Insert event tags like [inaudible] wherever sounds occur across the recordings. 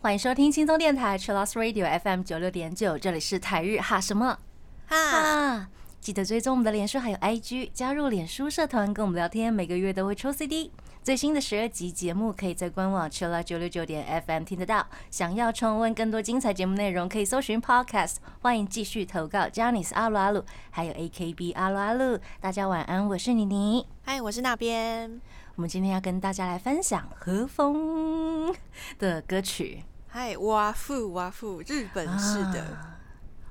欢迎收听轻松电台 c h i l o s Radio FM 九六点九，这里是台日哈什么哈，哈。记得追踪我们的脸书还有 IG，加入脸书社团跟我们聊天，每个月都会抽 CD。最新的十二集节目可以在官网 c h i l l 九六九点 FM 听得到。想要重温更多精彩节目内容，可以搜寻 Podcast。欢迎继续投稿 j a n i c e 阿鲁阿鲁，还有 AKB 阿鲁阿鲁。大家晚安，我是妮妮。嗨，我是那边。我们今天要跟大家来分享和风的歌曲。嗨，哇富哇富，日本式的。啊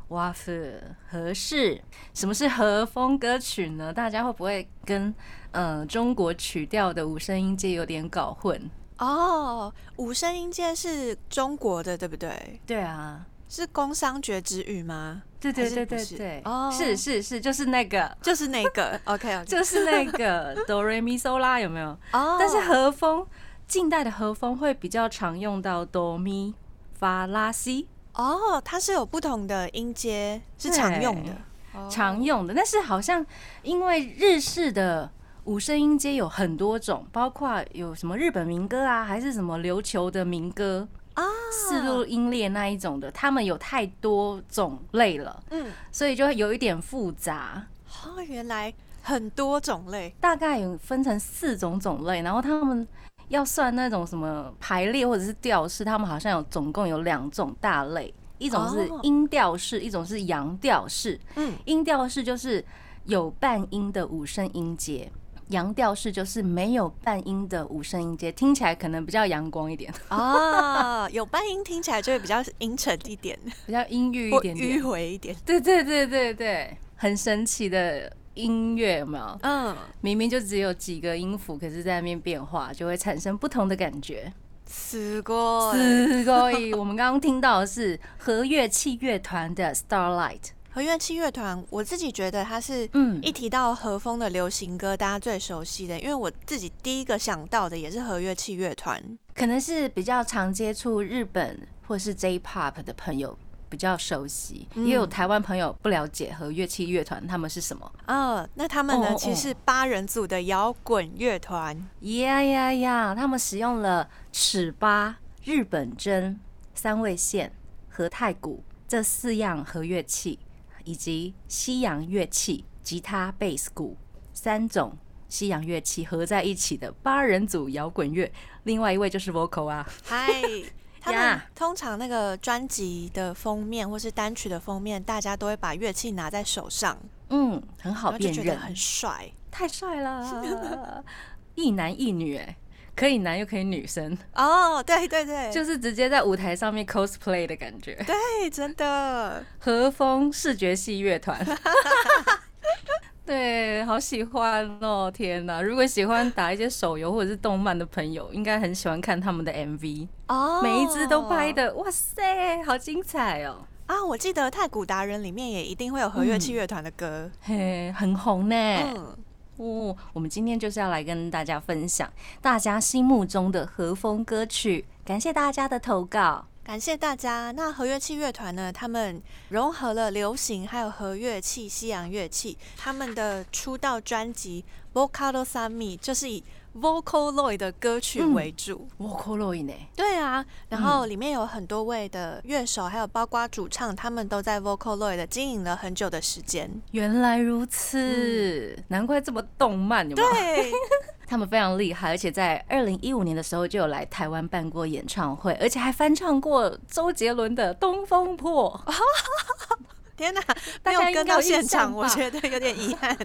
哇塞，合适，什么是和风歌曲呢？大家会不会跟呃中国曲调的五声音阶有点搞混？哦，五声音阶是中国的，对不对？对啊，是工商角之语吗？对对对对对，哦是是是，就是那个，就是那个，[laughs] OK OK，就是那个哆瑞咪嗦啦，有没有？哦，但是和风，近代的和风会比较常用到哆咪发拉西，哦，它是有不同的音阶，是常用的，哦。常用的，但是好像因为日式的五声音阶有很多种，包括有什么日本民歌啊，还是什么琉球的民歌啊，四路音列那一种的，他们有太多种类了，嗯，所以就会有一点复杂。哦，原来很多种类，大概有分成四种种类，然后他们要算那种什么排列或者是调式，他们好像有总共有两种大类，一种是哦音调式，一种是阳调式。嗯，音调式就是有半音的五声音阶，阳调式就是没有半音的五声音阶，听起来可能比较阳光一点，哦，[laughs] 有半音听起来就会比较阴沉一点，比较阴郁一點迂点点。回一点，对对对对对，很神奇的音乐有没有？嗯，明明就只有几个音符，可是在那边变化，就会产生不同的感觉。すごい。すごい！我们刚刚听到的是和乐器乐团的 Starlight。和乐器乐团，我自己觉得它是嗯一提到和风的流行歌，大家最熟悉的，因为我自己第一个想到的也是和乐器乐团。可能是比较常接触日本或是 J-pop 的朋友 比较熟悉，嗯也有台湾朋友不了解和乐器乐团他们是什么。哦，那他们呢，其实是八人组的摇滚乐团。呀呀呀！他们使用了尺八、日本筝、三味线和太鼓这四样和乐器，以及西洋乐器吉他、贝斯、鼓三种西洋乐器合在一起的八人组摇滚乐。另外一位就是 vocal 啊，嗨，他们通常那个专辑的封面或是单曲的封面，大家都会把乐器拿在手上，嗯，很好辨觉得很帅。太帅了，一男一女，哎，可以男又可以女生，哦，对对对，就是直接在舞台上面 cosplay 的感觉。对，真的。和风视觉系乐团。[laughs] 对，好喜欢哦！天哪，如果喜欢打一些手游或者是动漫的朋友，应该很喜欢看他们的 MV，哦每一支都拍的，哇塞，好精彩哦！啊！我记得《太古达人》里面也一定会有和乐器乐团的歌。嘿，很红呢。嗯，哦，我们今天就是要来跟大家分享大家心目中的和风歌曲，感谢大家的投稿。感谢大家。那和乐器乐团呢？他们融合了流行还有和乐器、西洋乐器。他们的出道专辑《Vocalo Sami》就是以 Vocaloid 的歌曲嗯为主。我扣洛伊呢？对啊，然后里面有很多位的乐手，还有包括主唱，他们都在 Vocaloid 的经营了很久的时间。原来如此，难怪这么动漫，有没有？对，[laughs] 他们非常厉害，而且在二零一五年的时候就有来台湾办过演唱会，而且还翻唱过周杰伦的《东风破》。[laughs] [laughs] 天哪，大没有跟到现场，我觉得有点遗憾。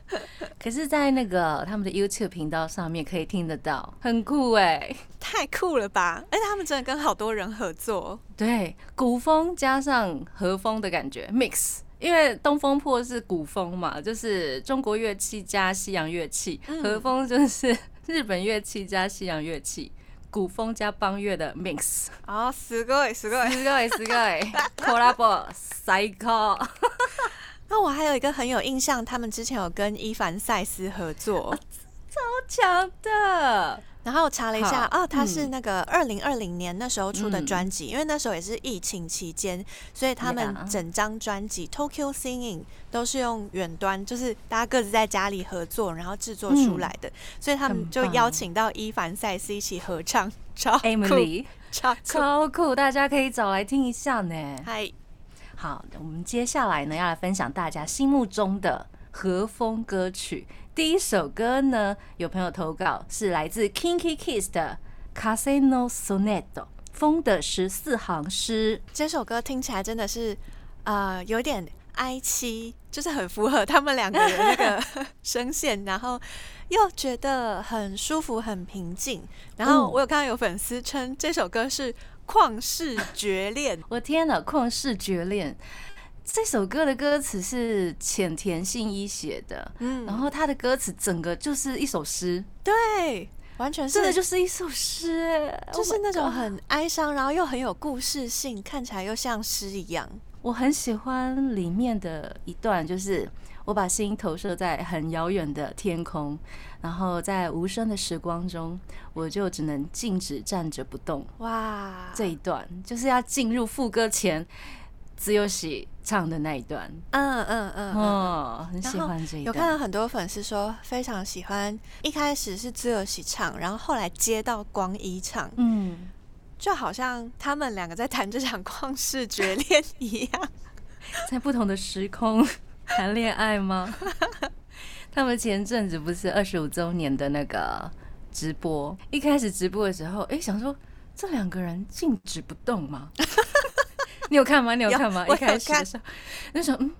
[laughs] 可是，在那个他们的 YouTube 频道上面可以听得到，很酷哎。太酷了吧！而且他们真的跟好多人合作。对，古风加上和风的感觉 mix。因为东风破是古风嘛，就是中国乐器加西洋乐器；嗯和风就是 [laughs] 日本乐器加西洋乐器，古风加邦乐的 mix。哦，すごいすごい。すごいすごい collab 最高。那我还有一个很有印象，他们之前有跟伊凡赛斯合作，超强的， 然后我查了一下，哦，他是嗯。那个二零二零年那时候出的嗯。专辑，因为那时候也是疫情期间，所以他们整张专辑《Tokyo Singing》都是用远端，就是大家各自在家里合作，然后制作出来的，所以他们就邀请到伊凡塞斯一起合唱，超酷，Emily。超酷，超酷，大家可以找来听一下呢。嗨，好，我们接下来呢要来分享大家心目中的和风歌曲。第一首歌呢，有朋友投稿是来自 Kinky Kiss 的《Casino Sonetto》风的十四行诗。这首歌听起来真的是呃有点哀凄，就是很符合他们两个人那个 [laughs] 声线，然后又觉得很舒服、很平静。然后嗯我有看到有粉丝称这首歌是旷世绝恋，我天呐，旷世绝恋！这首歌的歌词是浅田信一写的，嗯，然后他的歌词整个就是一首诗，对，完全是真的就是一首诗哎，就 Oh 是那种很哀伤，然后又很有故事性，看起来又像诗一样。我很喜欢里面的一段，就是我把心投射在很遥远的天空，然后在无声的时光中，我就只能静止站着不动。哇，这一段就是要进入副歌前，只有喜唱的那一段。嗯嗯嗯嗯。哦，很喜欢这一段有看。到很多粉丝说非常喜欢，一开始是自由喜唱，然后后来接到光一唱，嗯，就好像他们两个在谈这场旷世绝恋一样。[laughs] 在不同的时空谈恋爱吗？[laughs] 他们前阵子不是二十五周年的那个直播，一开始直播的时候，哎、想说这两个人静止不动吗？[laughs] 你有看吗？你有有看吗？有一开始的时候，就想嗯，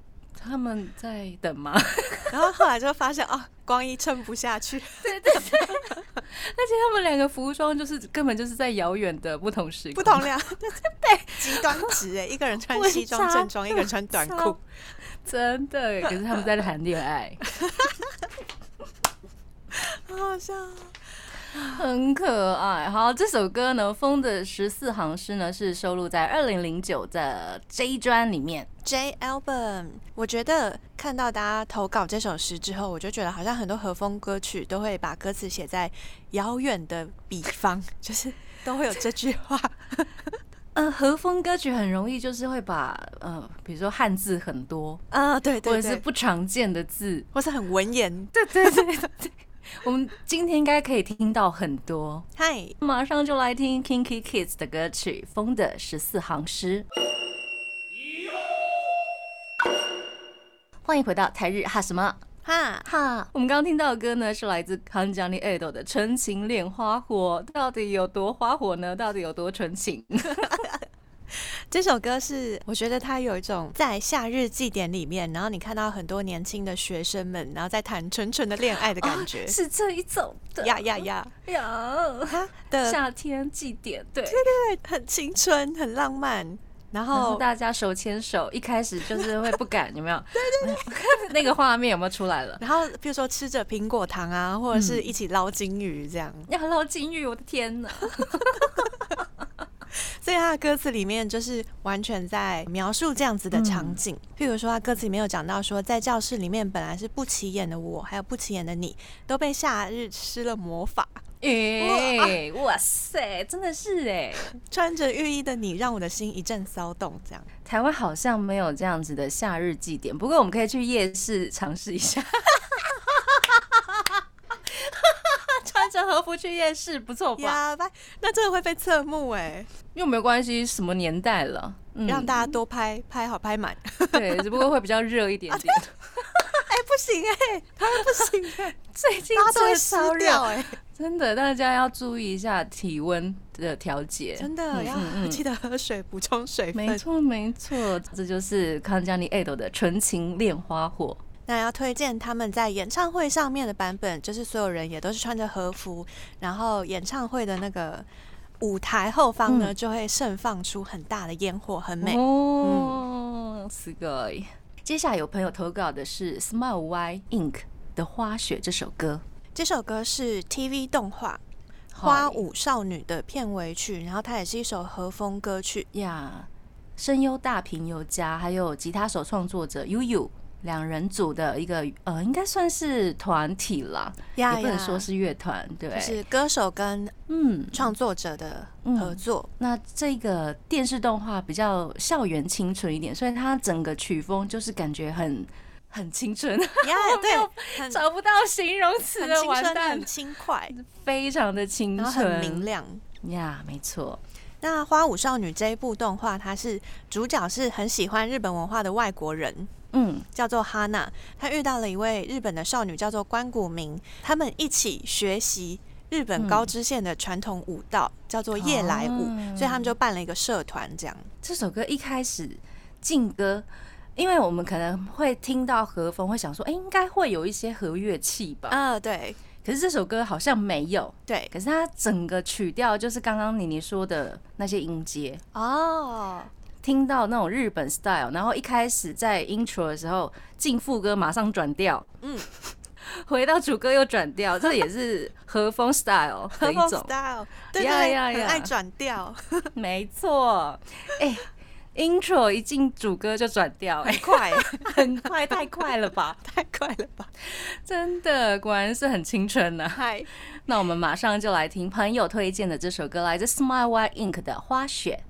他们在等吗？[laughs] 然后后来就发现哦，光一撑不下去，[laughs] 对对对而且他们两个服装就是根本就是在遥远的不同时空，不同量，对，极端值哎，一个人穿西装正装，一个人穿短裤，真的。可是他们在谈恋爱，好好笑哦。[laughs] 很可爱。好，这首歌呢，《风的十四行诗》呢，是收录在二零零九的 J 专里面。J album，我觉得看到大家投稿这首诗之后，我就觉得好像很多和风歌曲都会把歌词写在遥远的彼方，就是都会有这句话。嗯，[laughs] 和风歌曲很容易就是会把呃，比如说汉字很多，啊，对或对或，者是不常见的字，或是很文言。对对对对。我们今天应该可以听到很多。嗨，马上就来听 Kinky Kids 的歌曲《风的十四行诗》。欢迎回到台日哈什么哈，哈？我们刚刚听到的歌呢，是来自 Kanjani Edo 的《纯情恋花火》，到底有多花火呢？到底有多纯情？[laughs] 这首歌是我觉得它有一种在夏日祭典里面，然后你看到很多年轻的学生们，然后在谈纯纯的恋爱的感觉。是这一种的呀呀呀！呀！它的夏天祭典，对对对，很青春，很浪漫，然然后后大家手牵手，一开始就是会不敢，[laughs] 有没有？对对对，[laughs] 那个画面有没有出来了？然后比如说吃着苹果糖啊，或者是嗯一起捞金鱼这样。[laughs] 要捞金鱼，我的天哪！[laughs] 所以他的歌词里面就是完全在描述这样子的场景。譬如说，他歌词里面有讲到说，在教室里面本来是不起眼的我，还有不起眼的你，都被夏日施了魔法。哎、哇塞，真的是哎，[laughs] 穿着浴衣的你，让我的心一阵骚动。这样，台湾好像没有这样子的夏日祭典，不过我们可以去夜市尝试一下。穿着和服去夜市不错吧？那真的会被侧目哎，又没有关系，什么年代了，嗯让大家多拍拍好拍满。对，[laughs] 只不过会比较热一点点。[laughs] 哎，不行哎，他们不行哎，最近都会真的超湿掉热，哎，真的，大家要注意一下体温的调节。真的要记得喝水，补充水分。没错，没错，这就是康佳妮 Ado 的《纯情恋花火》。那要推荐他们在演唱会上面的版本，就是所有人也都是穿着和服，然后演唱会的那个舞台后方呢，嗯就会盛放出很大的烟火，很美。哦，すごい。接下来有朋友投稿的是 Smile Y Ink 的《花雪》这首歌，这首歌是 TV 动画《花舞少女》的片尾曲，然后它也是一首和风歌曲。呀，声优大平由佳，还有吉他手创作者悠悠 两人组的一个呃，应该算是团体啦，呀也不能说是乐团，对，就是歌手跟嗯。创作者的合作。那这个电视动画比较校园清纯一点，所以它整个曲风就是感觉很很青春，呀，[laughs] 对，很找不到形容词了，青春，完蛋很，轻快，非常的清纯很，明亮。呀，没错，那《花舞少女》这一部动画，它是主角是很喜欢日本文化的外国人，嗯，叫做哈娜。她遇到了一位日本的少女，叫做关谷明，他们一起学习日本高知县的传统舞蹈，叫做夜来舞，哦所以他们就办了一个社团，这样。这首歌一开始进歌。因为我们可能会听到和风，会想说，哎、应该会有一些和乐器吧。啊，对可是这首歌好像没有，对，可是它整个曲调就是刚刚妮妮说的那些音阶，哦，听到那种日本 style，然后一开始在 intro 的时候进副歌马上转调，嗯，[laughs] 回到主歌又转调，这也是 [laughs] 和风 style 一种，style，对对呀对，很爱转调，[laughs] 没错。哎、intro 一进主歌就转调，哎、很快，很快，太快了吧？太快了吧？真的，果然是很青春呢、嗨，那我们马上就来听朋友推荐的这首歌，来自 Smile White Ink 的《花雪》。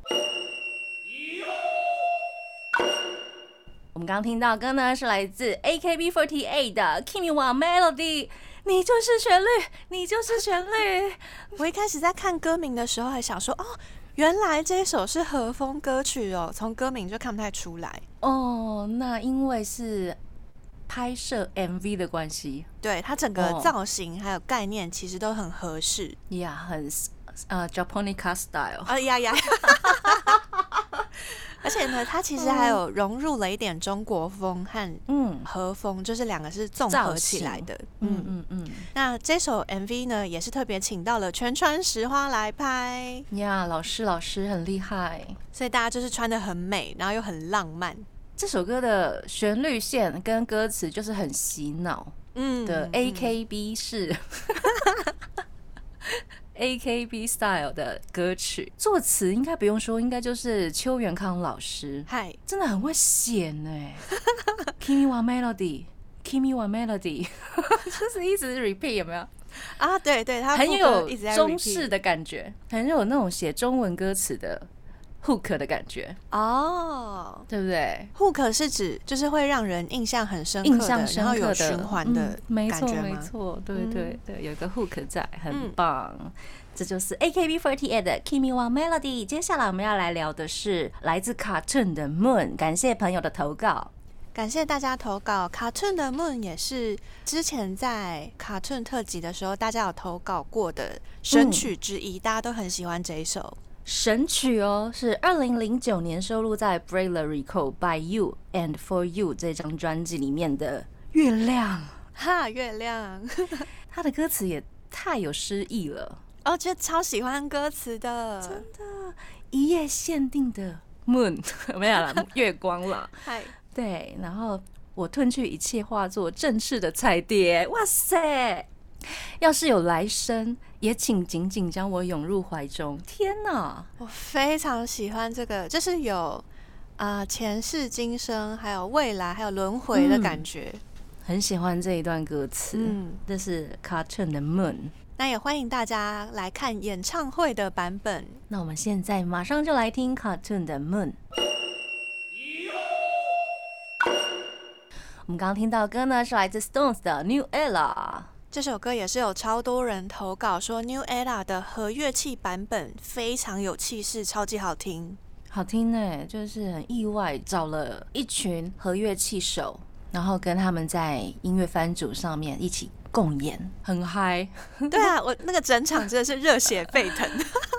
我们刚刚听到歌呢，是来自 AKB48 的《Kimi wa Melody》，你就是旋律，你就是旋律。[laughs] 我一开始在看歌名的时候，还想说，哦，原来这一首是和风歌曲哦，从歌名就看不太出来。哦，那因为是拍摄 MV 的关系，对它整个哦造型还有概念，其实都很合适。呀、很呃 Japonica style。啊呀呀！而且呢，它其实还有融入了一点中国风和嗯。和风，就是两个是综合起来的。嗯嗯，嗯嗯，那这首 MV 呢，也是特别请到了全川石花来拍，呀，老师老师很厉害。所以大家就是穿的很美，然后又很浪漫。这首歌的旋律线跟歌词就是很洗脑嗯的 AKB 式、AKB style 的歌曲，作词应该不用说，应该就是邱元康老师，嗨，真的很会写呢。[laughs] Kimi wa melody。Kimi wa melody，[laughs] 就是一直 repeat 有没有？啊，对对，他很有中式的感觉，很有那种写中文歌词的 hook 的感觉，哦。对不对？hook 是指就是会让人印象很深刻的，印象深然后有循环的嗯没错？没错，对对对，有一个 hook 在，很嗯棒。这就是 AKB48 的 Kimi wa Melody。接下来我们要来聊的是来自 Cartoon 的 Moon，感谢朋友的投稿。感谢大家投稿。Cartoon 的 Moon 也是之前在 Cartoon 特辑的时候，大家有投稿过的神曲之一，大家都很喜欢这一首。神曲哦，是二零零九年收录在《Braille Recall by You and for You》这张专辑里面的《月亮》。哈，月亮，[laughs] 它的歌词也太有诗意了，哦，觉得超喜欢歌词的。真的，一夜限定的 Moon [laughs] 没有啦，[laughs] 月光啦。嗨，对，然后我褪去一切，化作正式的彩蝶。哇塞！要是有来生，也请紧紧将我拥入怀中。天哪！我非常喜欢这个，就是有啊、前世今生，还有未来，还有轮回的感觉。很喜欢这一段歌词。嗯这是 Cartoon 的 Moon。那也欢迎大家来看演唱会的版本。那我们现在马上就来听 Cartoon 的 Moon。我们刚刚听到的歌呢，是来自 Stones 的 New Era。这首歌也是有超多人投稿说，New Era 的和乐器版本非常有气势，超级好听。好听呢，就是很意外，找了一群和乐器手，然后跟他们在音乐番组上面一起共演，很嗨。[laughs] 对啊，我那个整场真的是热血沸腾。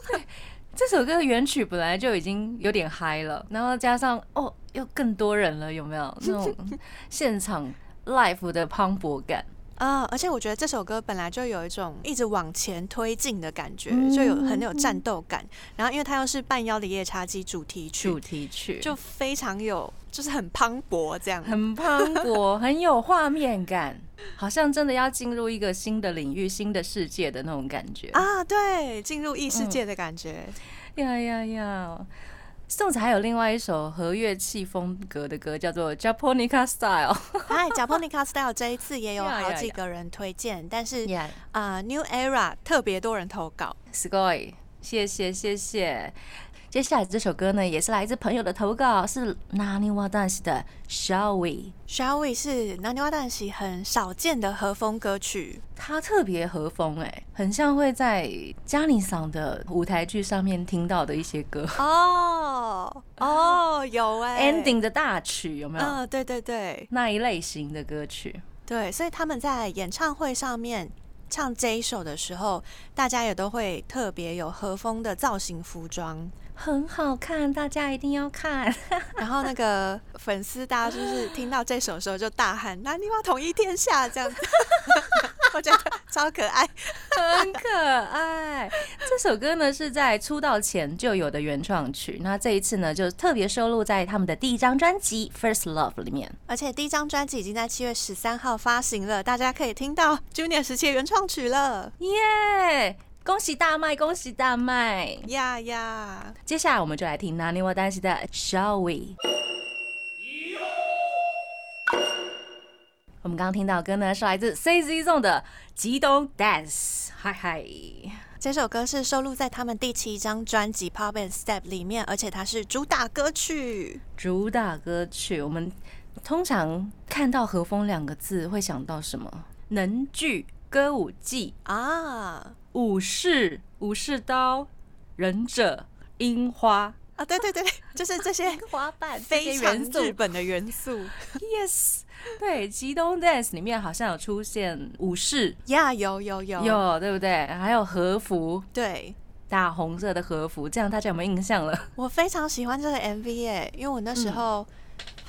[laughs] 这首歌的原曲本来就已经有点嗨了，然后加上哦，又更多人了，有没有那种 [laughs] 现场 live 的磅礴感？啊、而且我觉得这首歌本来就有一种一直往前推进的感觉，嗯就有很有战斗感。然后因为它又是半妖的夜叉姬主题曲，主题曲就非常有，就是很磅礴这样。很磅礴，很有画面感，好像真的要进入一个新的领域、新的世界的那种感觉。啊，对，进入异世界的感觉。呀呀呀！宋子还有另外一首和乐器风格的歌，叫做 Japonica Style。哎，Japonica Style 这一次也有呀[laughs] 呀好几呀个人推荐，但是 Yeah，啊、n e w Era 特别多人投稿。すごい， 谢谢谢谢。接下来这首歌呢，也是来自朋友的投稿，是 Nani w a d a n s 的 Shall We。Shall We 是南泥洼蛋喜很少见的和风歌曲，它特别和风哎，很像会在嘉妮桑的舞台剧上面听到的一些歌。哦哦，有哎、Ending 的大曲有没有？嗯，对对对那一类型的歌曲。对，所以他们在演唱会上面唱这一首的时候，大家也都会特别有和风的造型服装，很好看，大家一定要看。[laughs] 然后那个粉丝大家就是听到这首的时候就大喊“那你要统一天下”这样子，我觉得超可爱。很可爱。这首歌呢是在出道前就有的原创曲，那这一次呢就特别收录在他们的第一张专辑《First Love》里面。而且第一张专辑已经在七月十三号发行了，大家可以听到 Junior 时期的原创曲了。耶、恭喜大卖，恭喜大卖！呀呀，接下来我们就来听 Nani w a d a n s 的 Shall We。我们刚刚听到的歌呢，是来自 C Z Zone 的《激动 Dance》，嗨嗨。这首歌是收录在他们第七张专辑《Pop and Step》里面，而且它是主打歌曲。主打歌曲，我们通常看到和风两个字会想到什么？能剧、歌舞伎、啊武士、武士刀、忍者、樱花、啊，对对对，就是这些花瓣非常元素日。本的元素。Yes，对，《极东 Dance》里面好像有出现武士，呀，有有有有对不对？还有和服，对，大红色的和服，这样大家有没有印象了？我非常喜欢这个 MV 哎，因为我那时嗯候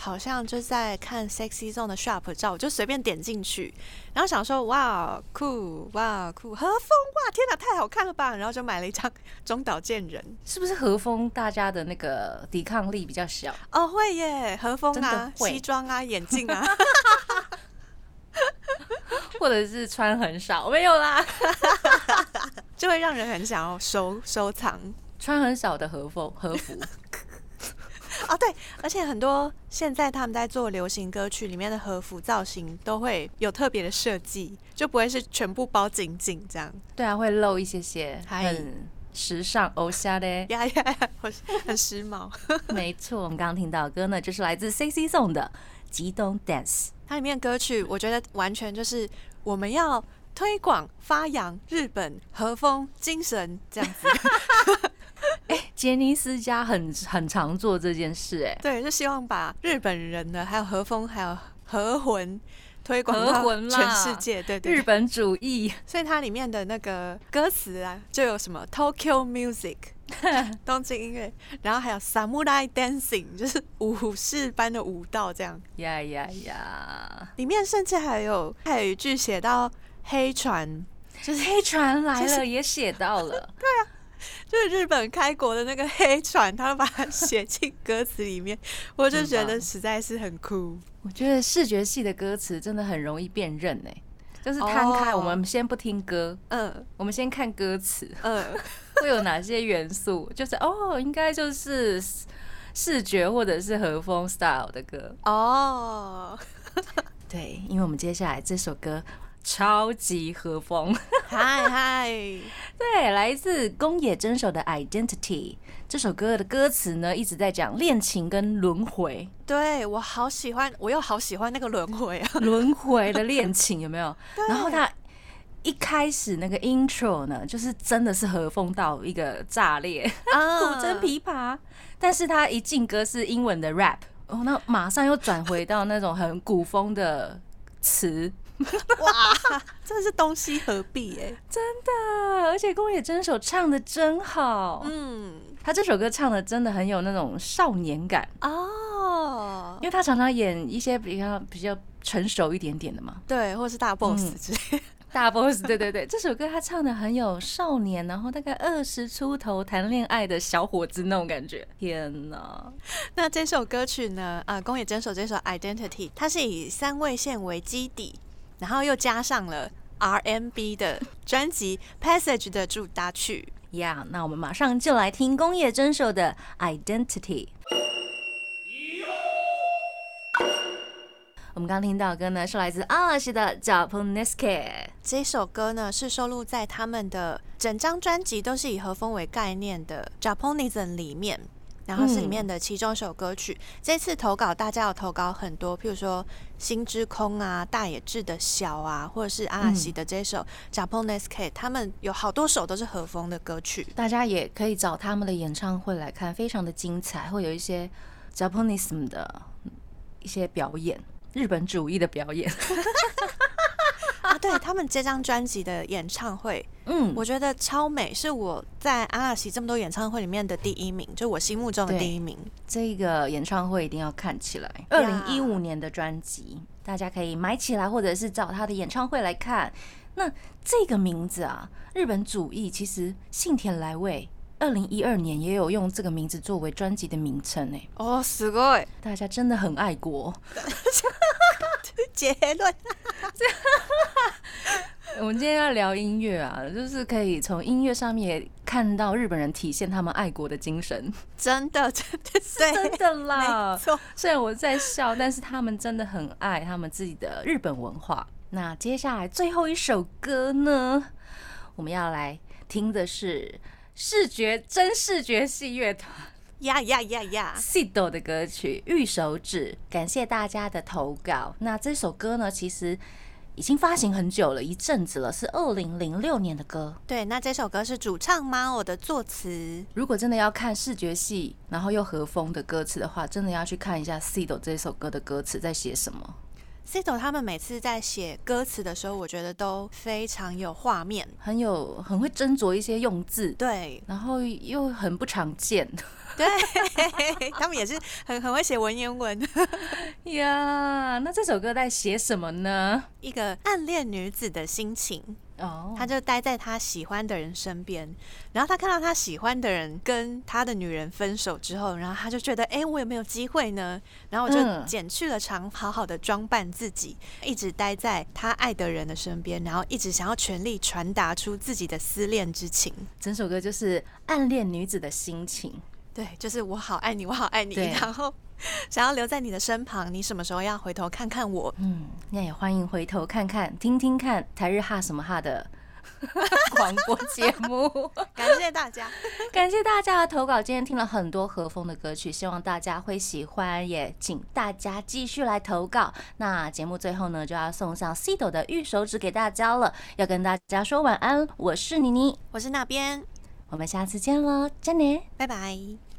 好像就在看 Sexy Zone 的 Shop 照，我就随便点进去，然后想说哇酷哇酷和风哇天哪太好看了吧，然后就买了一张 [laughs] 中岛健人。是不是和风大家的那个抵抗力比较小？哦会耶，和风啊，西装啊，眼镜啊，[laughs] 或者是穿很少？没有啦，[laughs] 就会让人很想要收收藏。穿很少的和风和服。哦，对，而且很多现在他们在做流行歌曲里面的和服造型都会有特别的设计，就不会是全部包紧紧这样。对啊，会露一些些，嗨很时尚偶像的。呀呀呀，很时髦。[laughs] 没错，我们刚刚听到的歌呢，就是来自 C C 送的《激动 Dance》。它里面歌曲，我觉得完全就是我们要推广发扬日本和风精神这样子。[laughs] [laughs] 杰尼斯家很很常做这件事、哎，对，就希望把日本人的还有和风还有和魂推广到和魂啦全世界。对对对日本主义。所以它里面的那个歌词啊，就有什么 Tokyo Music [laughs] 东京音乐，然后还有 Samurai Dancing，就是武士般的舞蹈这样。呀呀呀！里面甚至还有还有一句写到黑船，就是黑船来就了，也写到了。[laughs] [laughs] 就是日本开国的那个黑船，他们把它写进歌词里面，我就觉得实在是很酷。我觉得视觉系的歌词真的很容易辨认呢、就是摊开，哦我们先不听歌，嗯我们先看歌词嗯，会有哪些元素，就是哦，应该就是视觉或者是和风 style 的歌。哦，[laughs] 对，因为我们接下来这首歌超级和风，嗨嗨，对，来自宫野真守的《Identity》这首歌的歌词呢，一直在讲恋情跟轮回，对我好喜欢，我又好喜欢那个轮回啊。[laughs] 轮回的恋情有没有？[laughs] 然后他一开始那个 intro 呢，就是真的是和风到一个炸裂，啊。[laughs] 古筝琵琶，但是他一进歌是英文的 rap，哦，那马上又转回到那种很古风的词，[laughs] 哇，真的是东西合璧哎。真的，而且宫野真守唱的真好，嗯，他这首歌唱的真的很有那种少年感，哦因，为他常常演一些比较比较成熟一点点的嘛。对，或是大 boss 嗯之类的。大 boss，[laughs] 对对对，这首歌他唱的很有少年，然后大概二十出头谈恋爱的小伙子那种感觉。天哪！那这首歌曲呢？啊，宫野真守这首《Identity》，它是以三味线为基底，然后又加上了 RMB 的专辑《Passage》的主打曲。呀，那我们马上就来听工业真守的《Identity》。我们刚听到的歌呢，是来自阿拉西的《Japanese》。这首歌呢，是收录在他们的整张专辑都是以和风为概念的《Japanism》里面。然后是里面的其中一首歌曲。这次投稿大家有投稿很多，譬如说《心之空》啊、大野智的《小》啊，或者是阿拉西的这首《Japanese K》，他们有好多首都是和风的歌曲。大家也可以找他们的演唱会来看，非常的精彩，会有一些 Japanese 的一些表演，日本主义的表演。[laughs] 啊，对他们这张专辑的演唱会，[laughs] 嗯，我觉得超美，是我在阿拉西这么多演唱会里面的第一名，就我心目中的第一名。这个演唱会一定要看起来，二零一五年的专辑，大家可以买起来，或者是找他的演唱会来看。那这个名字啊，日本主义其实信田来未二零一二年也有用这个名字作为专辑的名称诶。哦，すごい，大家真的很爱国。 [laughs] [laughs] 结论。[laughs] 我们今天要聊音乐啊，就是可以从音乐上面看到日本人体现他们爱国的精神。真的，真的是 [laughs] 真的啦。错，虽然我在笑，但是他们真的很爱他们自己的日本文化。那接下来最后一首歌呢，我们要来听的是视觉真视觉系乐团。呀呀呀呀！Sido 的歌曲《玉手指》，感谢大家的投稿。那这首歌呢，其实已经发行很久了，一阵子了，是二零零六年的歌。对，那这首歌是主唱吗？我的作词。如果真的要看视觉系，然后又和风的歌词的话，真的要去看一下 Sido 这首歌的歌词在写什么。Sido 他们每次在写歌词的时候，我觉得都非常有画面，很有很会斟酌一些用字，对，然后又很不常见。[laughs] 对 [laughs] 他们也是很很会写文言文呀。[laughs] 那这首歌在写什么呢？一个暗恋女子的心情哦，他就待在他喜欢的人身边，然后他看到他喜欢的人跟他的女人分手之后，然后他就觉得，哎，我有没有机会呢？然后我就剪去了长，好好的装扮自己，一直待在他爱的人的身边，然后一直想要全力传达出自己的思恋之情。整首歌就是暗恋女子的心情。对，就是我好爱你，我好爱你，然后 [laughs] 想要留在你的身旁。你什么时候要回头看看我？嗯，那也欢迎回头看看、听听看台日哈什么哈的 [laughs] 广播节目。[laughs] 感谢大家，感谢大家的投稿。今天听了很多和风的歌曲，希望大家会喜欢，也请大家继续来投稿。那节目最后呢，就要送上 C 斗的玉手指给大家了，要跟大家说晚安。我是妮妮，我是那边。我们下次见喽，真的，拜拜。